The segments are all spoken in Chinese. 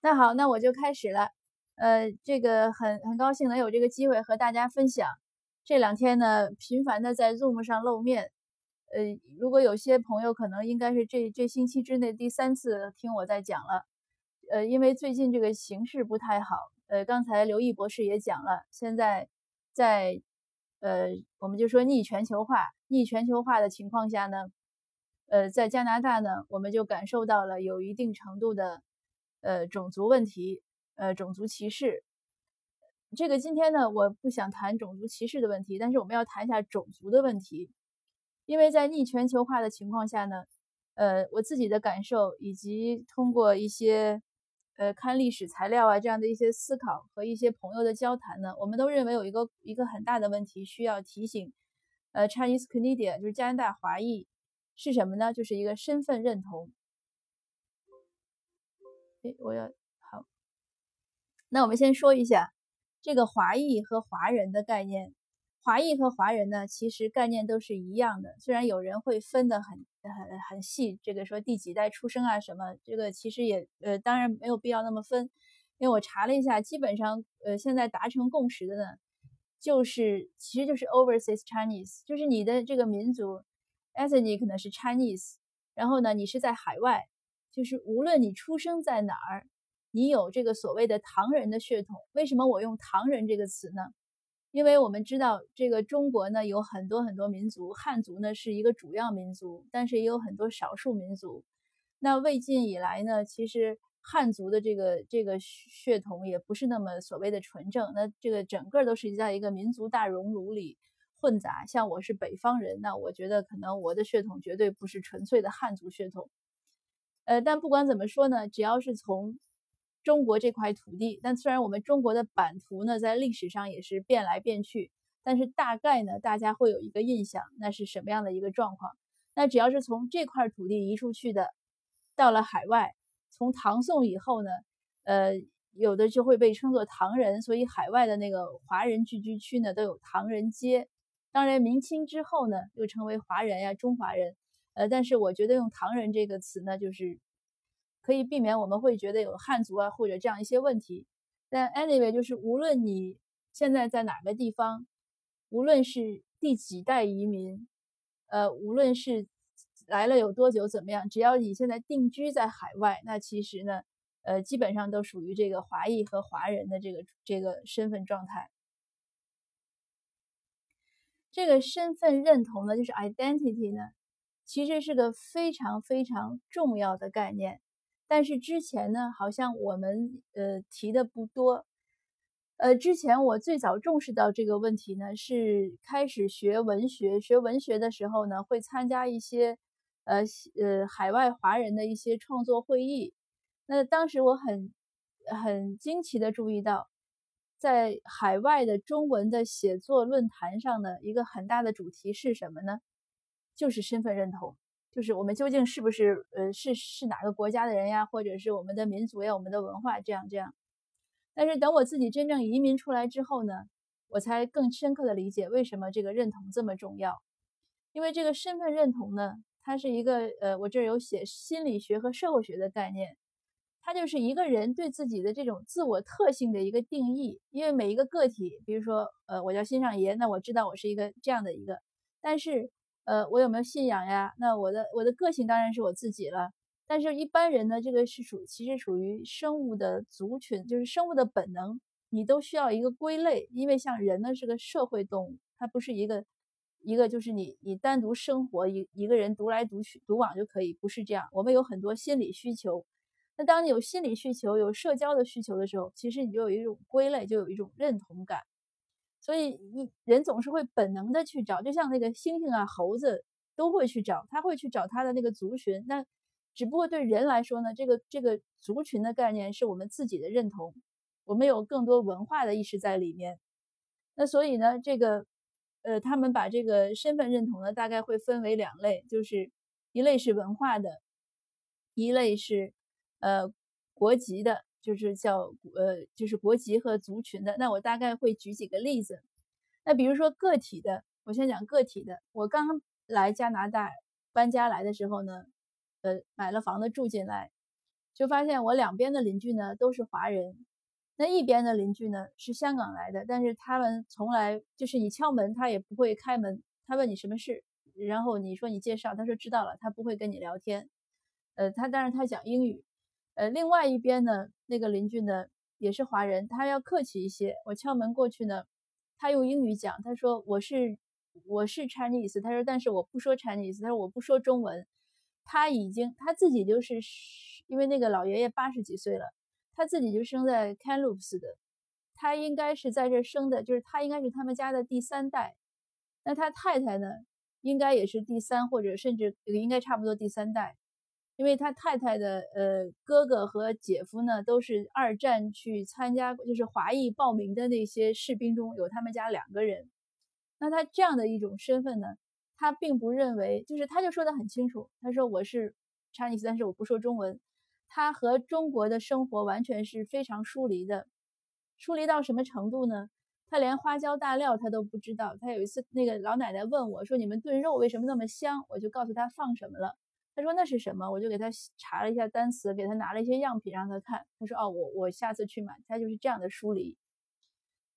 那好，那我就开始了。呃，这个很很高兴能有这个机会和大家分享。这两天呢，频繁的在 Zoom 上露面。呃，如果有些朋友可能应该是这这星期之内第三次听我在讲了。呃，因为最近这个形势不太好。呃，刚才刘毅博士也讲了，现在在呃，我们就说逆全球化，逆全球化的情况下呢，呃，在加拿大呢，我们就感受到了有一定程度的呃种族问题，呃，种族歧视。这个今天呢，我不想谈种族歧视的问题，但是我们要谈一下种族的问题，因为在逆全球化的情况下呢，呃，我自己的感受以及通过一些。呃，看历史材料啊，这样的一些思考和一些朋友的交谈呢，我们都认为有一个一个很大的问题需要提醒。呃，Chinese Canadian 就是加拿大华裔是什么呢？就是一个身份认同。哎，我要好，那我们先说一下这个华裔和华人的概念。华裔和华人呢，其实概念都是一样的，虽然有人会分得很很很细，这个说第几代出生啊什么，这个其实也呃当然没有必要那么分，因为我查了一下，基本上呃现在达成共识的呢，就是其实就是 overseas Chinese，就是你的这个民族 ethnic 可能是 Chinese，然后呢你是在海外，就是无论你出生在哪儿，你有这个所谓的唐人的血统，为什么我用唐人这个词呢？因为我们知道，这个中国呢有很多很多民族，汉族呢是一个主要民族，但是也有很多少数民族。那魏晋以来呢，其实汉族的这个这个血统也不是那么所谓的纯正。那这个整个都是在一个民族大熔炉里混杂。像我是北方人，那我觉得可能我的血统绝对不是纯粹的汉族血统。呃，但不管怎么说呢，只要是从中国这块土地，但虽然我们中国的版图呢，在历史上也是变来变去，但是大概呢，大家会有一个印象，那是什么样的一个状况？那只要是从这块土地移出去的，到了海外，从唐宋以后呢，呃，有的就会被称作唐人，所以海外的那个华人聚居区呢，都有唐人街。当然，明清之后呢，又称为华人呀、中华人。呃，但是我觉得用唐人这个词呢，就是。可以避免我们会觉得有汉族啊或者这样一些问题，但 anyway 就是无论你现在在哪个地方，无论是第几代移民，呃，无论是来了有多久怎么样，只要你现在定居在海外，那其实呢，呃，基本上都属于这个华裔和华人的这个这个身份状态。这个身份认同呢，就是 identity 呢，其实是个非常非常重要的概念。但是之前呢，好像我们呃提的不多。呃，之前我最早重视到这个问题呢，是开始学文学。学文学的时候呢，会参加一些呃呃海外华人的一些创作会议。那当时我很很惊奇的注意到，在海外的中文的写作论坛上呢，一个很大的主题是什么呢？就是身份认同。就是我们究竟是不是呃是是哪个国家的人呀，或者是我们的民族呀、我们的文化这样这样。但是等我自己真正移民出来之后呢，我才更深刻的理解为什么这个认同这么重要。因为这个身份认同呢，它是一个呃，我这儿有写心理学和社会学的概念，它就是一个人对自己的这种自我特性的一个定义。因为每一个个体，比如说呃，我叫新上爷，那我知道我是一个这样的一个，但是。呃，我有没有信仰呀？那我的我的个性当然是我自己了。但是，一般人呢，这个是属其实属于生物的族群，就是生物的本能，你都需要一个归类。因为像人呢是个社会动物，它不是一个一个就是你你单独生活一一个人独来独去独往就可以，不是这样。我们有很多心理需求。那当你有心理需求、有社交的需求的时候，其实你就有一种归类，就有一种认同感。所以，一人总是会本能的去找，就像那个猩猩啊、猴子都会去找，他会去找他的那个族群。那只不过对人来说呢，这个这个族群的概念是我们自己的认同，我们有更多文化的意识在里面。那所以呢，这个呃，他们把这个身份认同呢，大概会分为两类，就是一类是文化的，一类是呃国籍的。就是叫呃，就是国籍和族群的。那我大概会举几个例子。那比如说个体的，我先讲个体的。我刚来加拿大搬家来的时候呢，呃，买了房子住进来。就发现我两边的邻居呢都是华人，那一边的邻居呢是香港来的，但是他们从来就是你敲门他也不会开门，他问你什么事，然后你说你介绍，他说知道了，他不会跟你聊天。呃，他但是他讲英语。呃，另外一边呢，那个邻居呢也是华人，他要客气一些。我敲门过去呢，他用英语讲，他说我是我是 Chinese，他说但是我不说 Chinese，他说我不说中文。他已经他自己就是。因为那个老爷爷八十几岁了，他自己就生在 c a n l o o p s 的，他应该是在这生的，就是他应该是他们家的第三代。那他太太呢，应该也是第三或者甚至应该差不多第三代，因为他太太的呃哥哥和姐夫呢都是二战去参加，就是华裔报名的那些士兵中有他们家两个人。那他这样的一种身份呢，他并不认为，就是他就说的很清楚，他说我是 Chinese，但是我不说中文。他和中国的生活完全是非常疏离的，疏离到什么程度呢？他连花椒大料他都不知道。他有一次，那个老奶奶问我说：“你们炖肉为什么那么香？”我就告诉他放什么了。他说：“那是什么？”我就给他查了一下单词，给他拿了一些样品让他看。他说：“哦，我我下次去买。”他就是这样的疏离。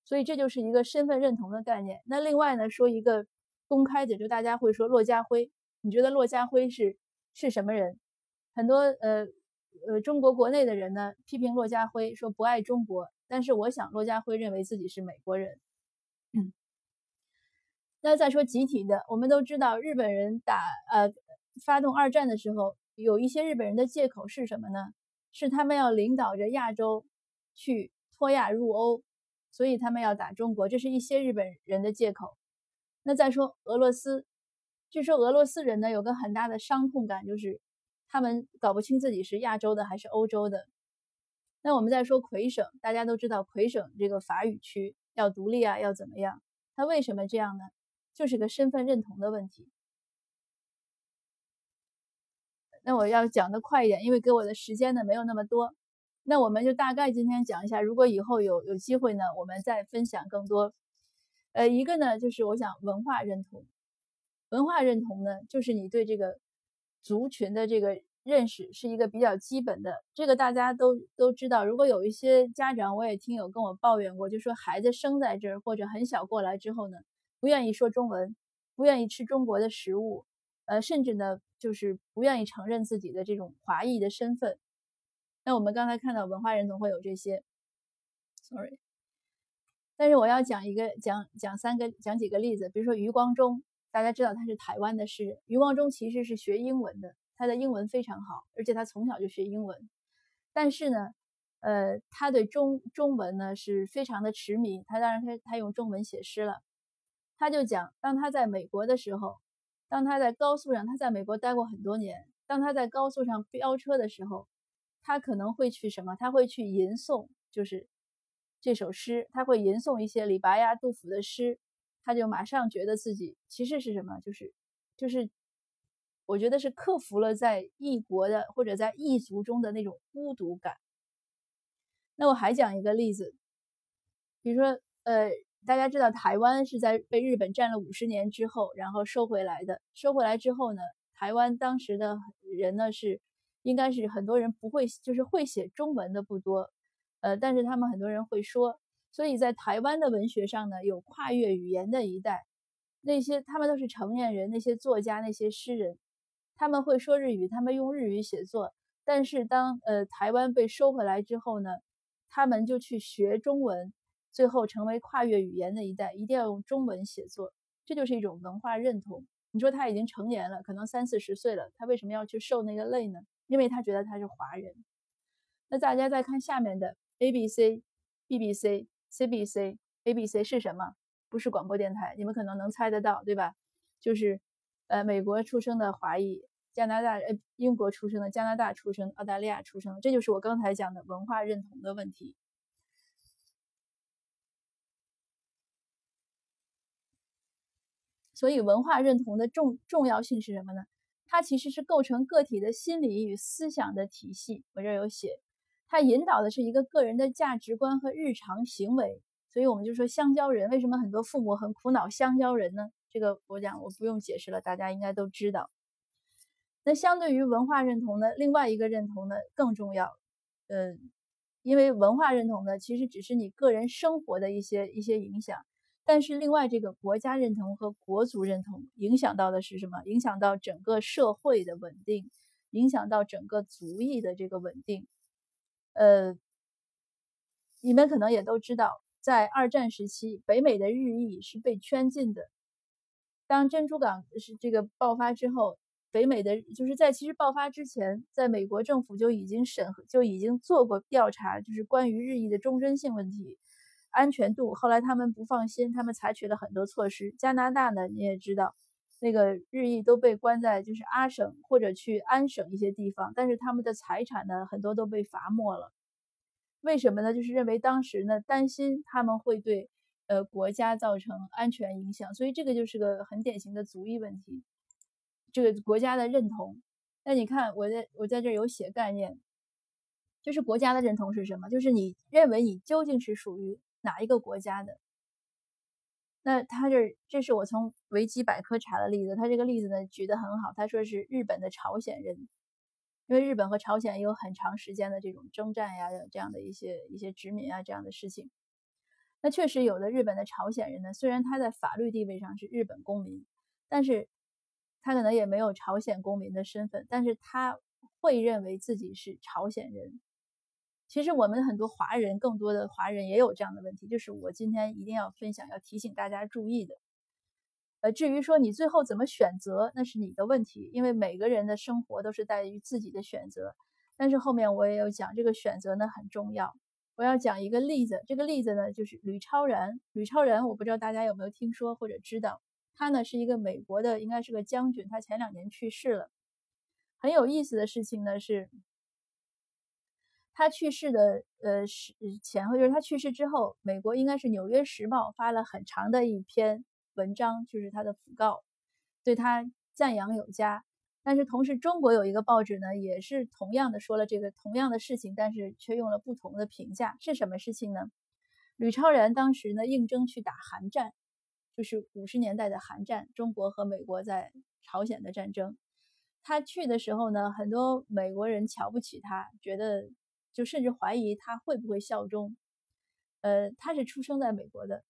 所以这就是一个身份认同的概念。那另外呢，说一个公开的，就大家会说骆家辉。你觉得骆家辉是是什么人？很多呃。呃，中国国内的人呢批评骆家辉说不爱中国，但是我想骆家辉认为自己是美国人。那再说集体的，我们都知道日本人打呃发动二战的时候，有一些日本人的借口是什么呢？是他们要领导着亚洲去脱亚入欧，所以他们要打中国，这是一些日本人的借口。那再说俄罗斯，据说俄罗斯人呢有个很大的伤痛感，就是。他们搞不清自己是亚洲的还是欧洲的。那我们再说魁省，大家都知道魁省这个法语区要独立啊，要怎么样？他为什么这样呢？就是个身份认同的问题。那我要讲的快一点，因为给我的时间呢没有那么多。那我们就大概今天讲一下，如果以后有有机会呢，我们再分享更多。呃，一个呢就是我想文化认同，文化认同呢就是你对这个。族群的这个认识是一个比较基本的，这个大家都都知道。如果有一些家长，我也听有跟我抱怨过，就说孩子生在这儿或者很小过来之后呢，不愿意说中文，不愿意吃中国的食物，呃，甚至呢就是不愿意承认自己的这种华裔的身份。那我们刚才看到文化人总会有这些，sorry。但是我要讲一个讲讲三个讲几个例子，比如说余光中。大家知道他是台湾的诗人，余光中其实是学英文的，他的英文非常好，而且他从小就学英文。但是呢，呃，他对中中文呢是非常的痴迷。他当然他他用中文写诗了。他就讲，当他在美国的时候，当他在高速上，他在美国待过很多年。当他在高速上飙车的时候，他可能会去什么？他会去吟诵，就是这首诗，他会吟诵一些李白呀、杜甫的诗。他就马上觉得自己其实是什么，就是，就是，我觉得是克服了在异国的或者在异族中的那种孤独感。那我还讲一个例子，比如说，呃，大家知道台湾是在被日本占了五十年之后，然后收回来的。收回来之后呢，台湾当时的人呢是，应该是很多人不会，就是会写中文的不多，呃，但是他们很多人会说。所以在台湾的文学上呢，有跨越语言的一代，那些他们都是成年人，那些作家、那些诗人，他们会说日语，他们用日语写作。但是当呃台湾被收回来之后呢，他们就去学中文，最后成为跨越语言的一代，一定要用中文写作，这就是一种文化认同。你说他已经成年了，可能三四十岁了，他为什么要去受那个累呢？因为他觉得他是华人。那大家再看下面的 A B C B B C。CBC、ABC 是什么？不是广播电台，你们可能能猜得到，对吧？就是，呃，美国出生的华裔，加拿大、呃，英国出生的，加拿大出生，澳大利亚出生，这就是我刚才讲的文化认同的问题。所以，文化认同的重重要性是什么呢？它其实是构成个体的心理与思想的体系。我这儿有写。它引导的是一个个人的价值观和日常行为，所以我们就说香蕉人为什么很多父母很苦恼香蕉人呢？这个我讲我不用解释了，大家应该都知道。那相对于文化认同呢，另外一个认同呢更重要。呃，因为文化认同呢，其实只是你个人生活的一些一些影响，但是另外这个国家认同和国族认同影响到的是什么？影响到整个社会的稳定，影响到整个族裔的这个稳定。呃，你们可能也都知道，在二战时期，北美的日裔是被圈禁的。当珍珠港是这个爆发之后。北美的就是在其实爆发之前，在美国政府就已经审核，就已经做过调查，就是关于日益的忠贞性问题、安全度。后来他们不放心，他们采取了很多措施。加拿大呢，你也知道，那个日益都被关在就是阿省或者去安省一些地方，但是他们的财产呢，很多都被罚没了。为什么呢？就是认为当时呢，担心他们会对呃国家造成安全影响，所以这个就是个很典型的族裔问题。这个国家的认同，那你看，我在我在这有写概念，就是国家的认同是什么？就是你认为你究竟是属于哪一个国家的？那他这这是我从维基百科查的例子，他这个例子呢举得很好，他说是日本的朝鲜人，因为日本和朝鲜有很长时间的这种征战呀，这样的一些一些殖民啊这样的事情。那确实有的日本的朝鲜人呢，虽然他在法律地位上是日本公民，但是。他可能也没有朝鲜公民的身份，但是他会认为自己是朝鲜人。其实我们很多华人，更多的华人也有这样的问题，就是我今天一定要分享，要提醒大家注意的。呃，至于说你最后怎么选择，那是你的问题，因为每个人的生活都是在于自己的选择。但是后面我也有讲，这个选择呢很重要。我要讲一个例子，这个例子呢就是吕超然。吕超然，我不知道大家有没有听说或者知道。他呢是一个美国的，应该是个将军。他前两年去世了。很有意思的事情呢是，他去世的呃是前后，就是他去世之后，美国应该是《纽约时报》发了很长的一篇文章，就是他的讣告，对他赞扬有加。但是同时，中国有一个报纸呢，也是同样的说了这个同样的事情，但是却用了不同的评价。是什么事情呢？吕超然当时呢应征去打韩战。就是五十年代的韩战，中国和美国在朝鲜的战争。他去的时候呢，很多美国人瞧不起他，觉得就甚至怀疑他会不会效忠。呃，他是出生在美国的，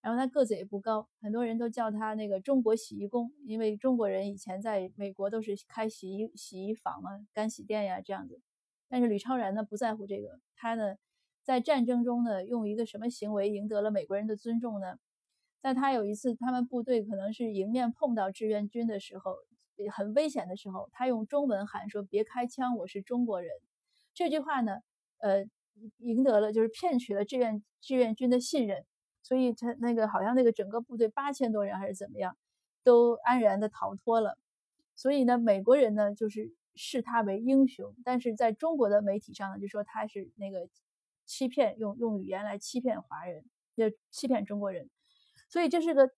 然后他个子也不高，很多人都叫他那个中国洗衣工，因为中国人以前在美国都是开洗衣洗衣房啊，干洗店呀这样子。但是吕超然呢不在乎这个，他呢在战争中呢用一个什么行为赢得了美国人的尊重呢？在他有一次，他们部队可能是迎面碰到志愿军的时候，很危险的时候，他用中文喊说：“别开枪，我是中国人。”这句话呢，呃，赢得了就是骗取了志愿志愿军的信任，所以他那个好像那个整个部队八千多人还是怎么样，都安然的逃脱了。所以呢，美国人呢就是视他为英雄，但是在中国的媒体上呢，就说他是那个欺骗，用用语言来欺骗华人，就欺骗中国人。所以这是个，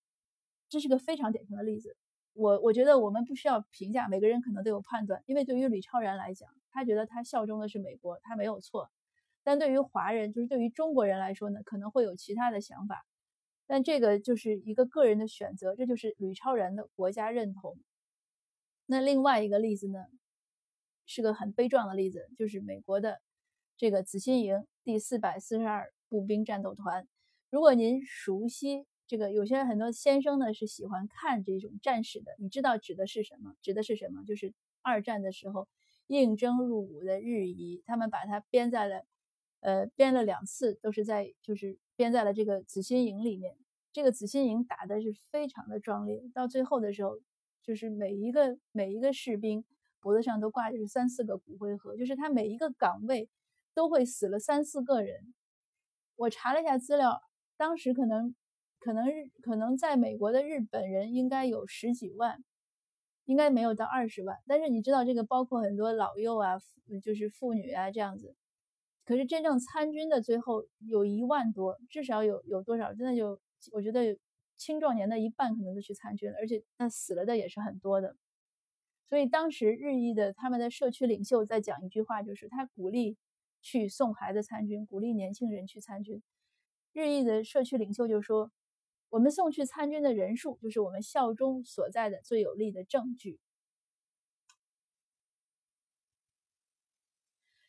这是个非常典型的例子。我我觉得我们不需要评价，每个人可能都有判断。因为对于李超然来讲，他觉得他效忠的是美国，他没有错。但对于华人，就是对于中国人来说呢，可能会有其他的想法。但这个就是一个个人的选择，这就是吕超然的国家认同。那另外一个例子呢，是个很悲壮的例子，就是美国的这个紫心营第四百四十二步兵战斗团。如果您熟悉。这个有些很多先生呢是喜欢看这种战史的，你知道指的是什么？指的是什么？就是二战的时候应征入伍的日裔，他们把它编在了，呃，编了两次，都是在就是编在了这个紫心营里面。这个紫心营打的是非常的壮烈，到最后的时候，就是每一个每一个士兵脖子上都挂着三四个骨灰盒，就是他每一个岗位都会死了三四个人。我查了一下资料，当时可能。可能日可能在美国的日本人应该有十几万，应该没有到二十万。但是你知道这个包括很多老幼啊，就是妇女啊这样子。可是真正参军的最后有一万多，至少有有多少？真的就我觉得青壮年的一半可能都去参军了，而且那死了的也是很多的。所以当时日裔的他们的社区领袖在讲一句话，就是他鼓励去送孩子参军，鼓励年轻人去参军。日裔的社区领袖就说。我们送去参军的人数，就是我们效忠所在的最有力的证据。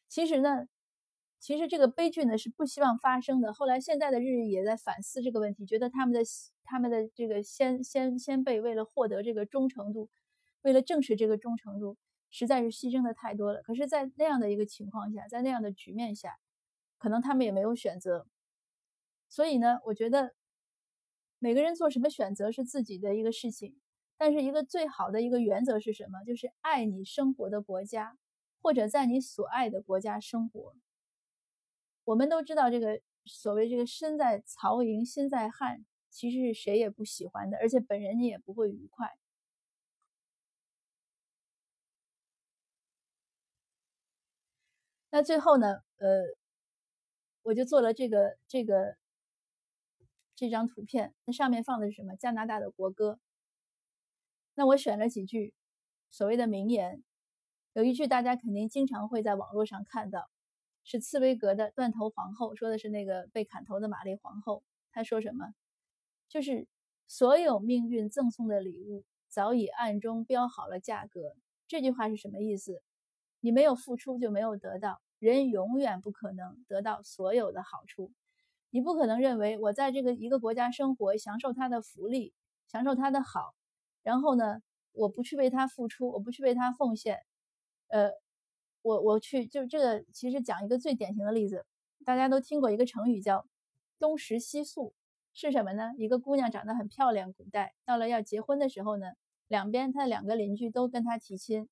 其实呢，其实这个悲剧呢是不希望发生的。后来现在的日语也在反思这个问题，觉得他们的他们的这个先先先辈为了获得这个忠诚度，为了证实这个忠诚度，实在是牺牲的太多了。可是，在那样的一个情况下，在那样的局面下，可能他们也没有选择。所以呢，我觉得每个人做什么选择是自己的一个事情。但是一个最好的一个原则是什么？就是爱你生活的国家，或者在你所爱的国家生活。我们都知道，这个所谓这个身在曹营心在汉，其实是谁也不喜欢的，而且本人你也不会愉快。那最后呢，呃，我就做了这个这个这张图片，那上面放的是什么？加拿大的国歌。那我选了几句所谓的名言，有一句大家肯定经常会在网络上看到，是茨威格的《断头皇后》，说的是那个被砍头的玛丽皇后。她说什么？就是所有命运赠送的礼物早已暗中标好了价格。这句话是什么意思？你没有付出就没有得到，人永远不可能得到所有的好处。你不可能认为我在这个一个国家生活，享受它的福利，享受它的好。然后呢，我不去为他付出，我不去为他奉献，呃，我我去，就这个其实讲一个最典型的例子，大家都听过一个成语叫“东食西宿”，是什么呢？一个姑娘长得很漂亮，古代到了要结婚的时候呢，两边她两个邻居都跟她提亲，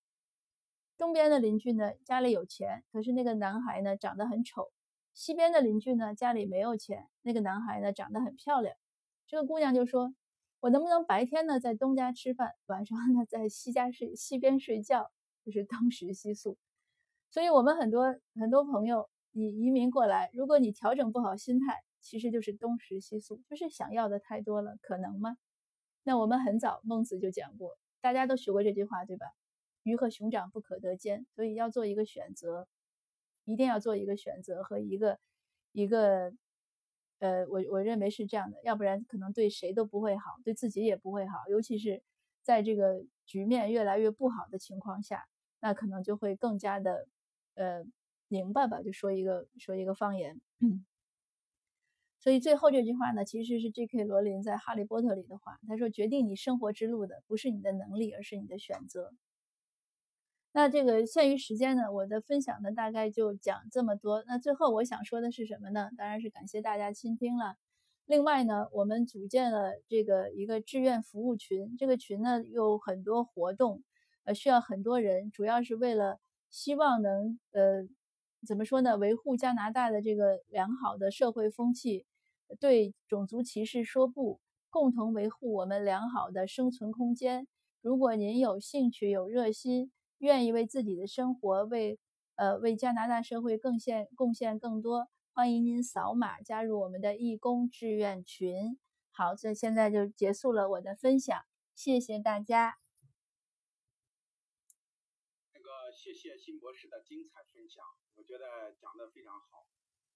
东边的邻居呢家里有钱，可是那个男孩呢长得很丑；西边的邻居呢家里没有钱，那个男孩呢长得很漂亮。这个姑娘就说。我能不能白天呢在东家吃饭，晚上呢在西家睡西边睡觉，就是东食西宿。所以，我们很多很多朋友，你移民过来，如果你调整不好心态，其实就是东食西宿，就是想要的太多了，可能吗？那我们很早孟子就讲过，大家都学过这句话，对吧？鱼和熊掌不可得兼，所以要做一个选择，一定要做一个选择和一个一个。呃，我我认为是这样的，要不然可能对谁都不会好，对自己也不会好，尤其是在这个局面越来越不好的情况下，那可能就会更加的呃明白吧，就说一个说一个方言。所以最后这句话呢，其实是 J.K. 罗琳在《哈利波特》里的话，他说：“决定你生活之路的不是你的能力，而是你的选择。”那这个限于时间呢，我的分享呢大概就讲这么多。那最后我想说的是什么呢？当然是感谢大家倾听了。另外呢，我们组建了这个一个志愿服务群，这个群呢有很多活动，呃，需要很多人，主要是为了希望能呃怎么说呢，维护加拿大的这个良好的社会风气，对种族歧视说不，共同维护我们良好的生存空间。如果您有兴趣、有热心，愿意为自己的生活，为呃为加拿大社会贡献贡献更多，欢迎您扫码加入我们的义工志愿群。好，这现在就结束了我的分享，谢谢大家。那个谢谢辛博士的精彩分享，我觉得讲的非常好。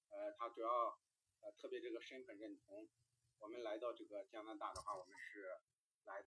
呃，他主要呃特别这个身份认同，我们来到这个加拿大的话，我们是